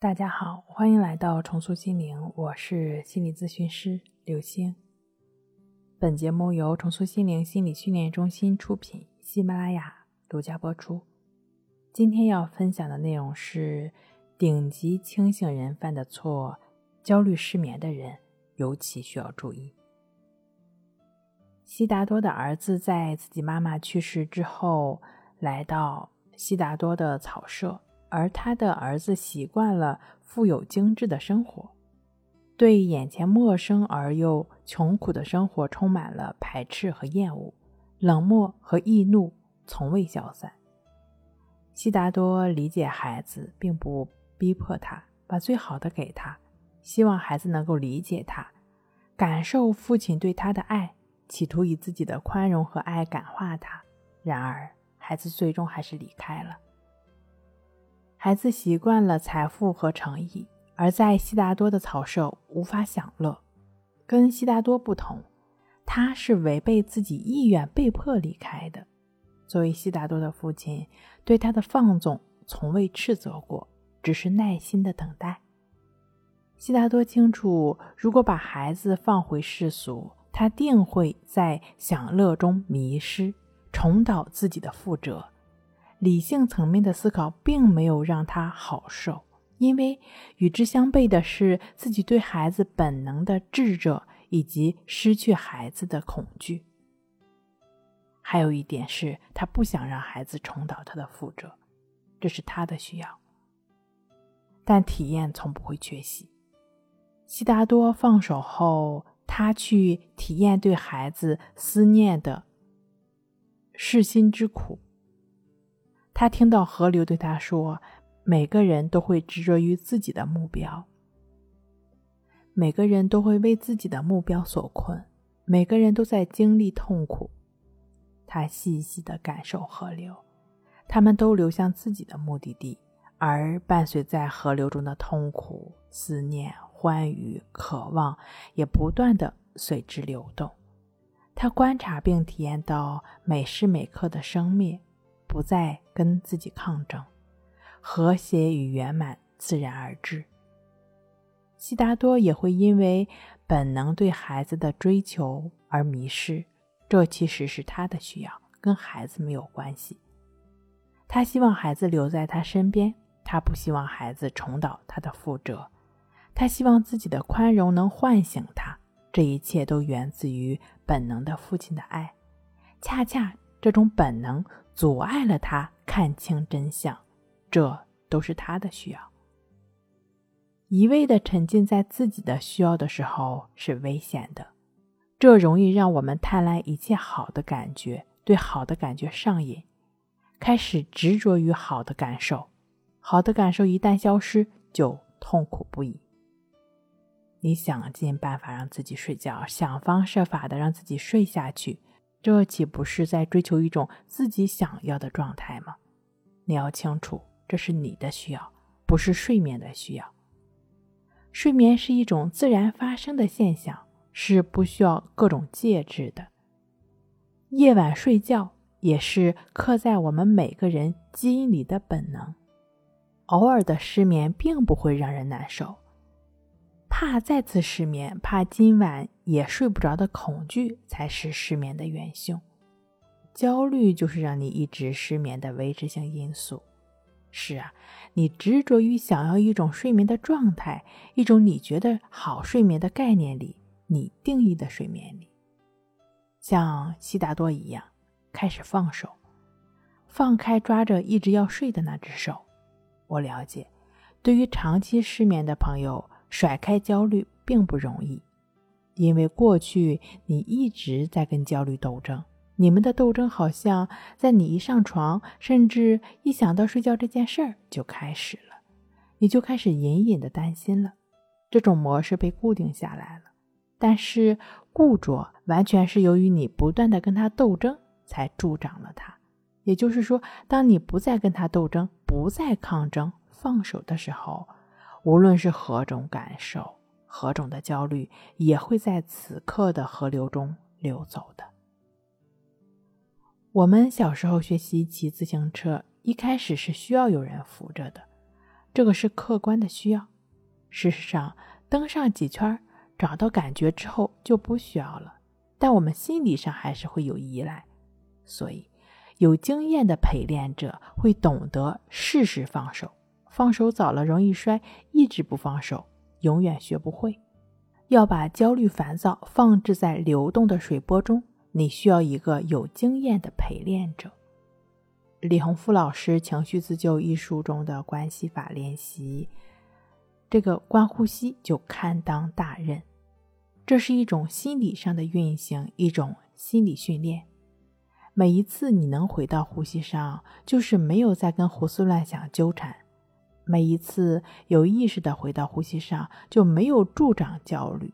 大家好，欢迎来到重塑心灵，我是心理咨询师刘星。本节目由重塑心灵心理训练中心出品，喜马拉雅独家播出。今天要分享的内容是顶级清醒人犯的错，焦虑失眠的人尤其需要注意。悉达多的儿子在自己妈妈去世之后，来到悉达多的草舍。而他的儿子习惯了富有精致的生活，对眼前陌生而又穷苦的生活充满了排斥和厌恶，冷漠和易怒从未消散。悉达多理解孩子，并不逼迫他，把最好的给他，希望孩子能够理解他，感受父亲对他的爱，企图以自己的宽容和爱感化他。然而，孩子最终还是离开了。孩子习惯了财富和诚意，而在悉达多的草舍无法享乐。跟悉达多不同，他是违背自己意愿被迫离开的。作为悉达多的父亲，对他的放纵从未斥责过，只是耐心的等待。悉达多清楚，如果把孩子放回世俗，他定会在享乐中迷失，重蹈自己的覆辙。理性层面的思考并没有让他好受，因为与之相悖的是自己对孩子本能的智者以及失去孩子的恐惧。还有一点是他不想让孩子重蹈他的覆辙，这是他的需要。但体验从不会缺席。悉达多放手后，他去体验对孩子思念的噬心之苦。他听到河流对他说：“每个人都会执着于自己的目标，每个人都会为自己的目标所困，每个人都在经历痛苦。”他细细的感受河流，他们都流向自己的目的地，而伴随在河流中的痛苦、思念、欢愉、渴望，也不断的随之流动。他观察并体验到每时每刻的生灭。不再跟自己抗争，和谐与圆满自然而至。悉达多也会因为本能对孩子的追求而迷失，这其实是他的需要，跟孩子没有关系。他希望孩子留在他身边，他不希望孩子重蹈他的覆辙。他希望自己的宽容能唤醒他，这一切都源自于本能的父亲的爱。恰恰这种本能。阻碍了他看清真相，这都是他的需要。一味的沉浸在自己的需要的时候是危险的，这容易让我们贪婪一切好的感觉，对好的感觉上瘾，开始执着于好的感受。好的感受一旦消失，就痛苦不已。你想尽办法让自己睡觉，想方设法的让自己睡下去。这岂不是在追求一种自己想要的状态吗？你要清楚，这是你的需要，不是睡眠的需要。睡眠是一种自然发生的现象，是不需要各种介质的。夜晚睡觉也是刻在我们每个人基因里的本能。偶尔的失眠并不会让人难受。怕再次失眠，怕今晚也睡不着的恐惧，才是失眠的元凶。焦虑就是让你一直失眠的维持性因素。是啊，你执着于想要一种睡眠的状态，一种你觉得好睡眠的概念里，你定义的睡眠里，像悉达多一样，开始放手，放开抓着一直要睡的那只手。我了解，对于长期失眠的朋友。甩开焦虑并不容易，因为过去你一直在跟焦虑斗争。你们的斗争好像在你一上床，甚至一想到睡觉这件事儿就开始了，你就开始隐隐的担心了。这种模式被固定下来了，但是固着完全是由于你不断的跟他斗争才助长了他。也就是说，当你不再跟他斗争，不再抗争，放手的时候。无论是何种感受，何种的焦虑，也会在此刻的河流中流走的。我们小时候学习骑自行车，一开始是需要有人扶着的，这个是客观的需要。事实上，登上几圈，找到感觉之后就不需要了。但我们心理上还是会有依赖，所以有经验的陪练者会懂得适时放手。放手早了容易摔，一直不放手，永远学不会。要把焦虑、烦躁放置在流动的水波中，你需要一个有经验的陪练者。李洪福老师《情绪自救》一书中的关系法练习，这个观呼吸就堪当大任。这是一种心理上的运行，一种心理训练。每一次你能回到呼吸上，就是没有再跟胡思乱想纠缠；每一次有意识的回到呼吸上，就没有助长焦虑。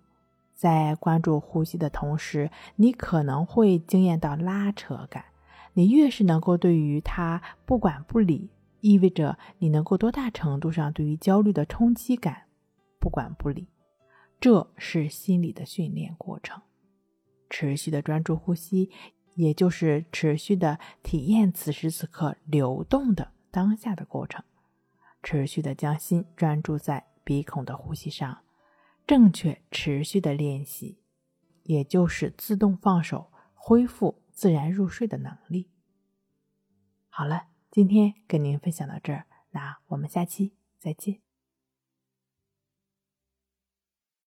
在关注呼吸的同时，你可能会经验到拉扯感。你越是能够对于它不管不理，意味着你能够多大程度上对于焦虑的冲击感不管不理。这是心理的训练过程。持续的专注呼吸，也就是持续的体验此时此刻流动的当下的过程。持续的将心专注在鼻孔的呼吸上，正确持续的练习，也就是自动放手，恢复。自然入睡的能力。好了，今天跟您分享到这儿，那我们下期再见。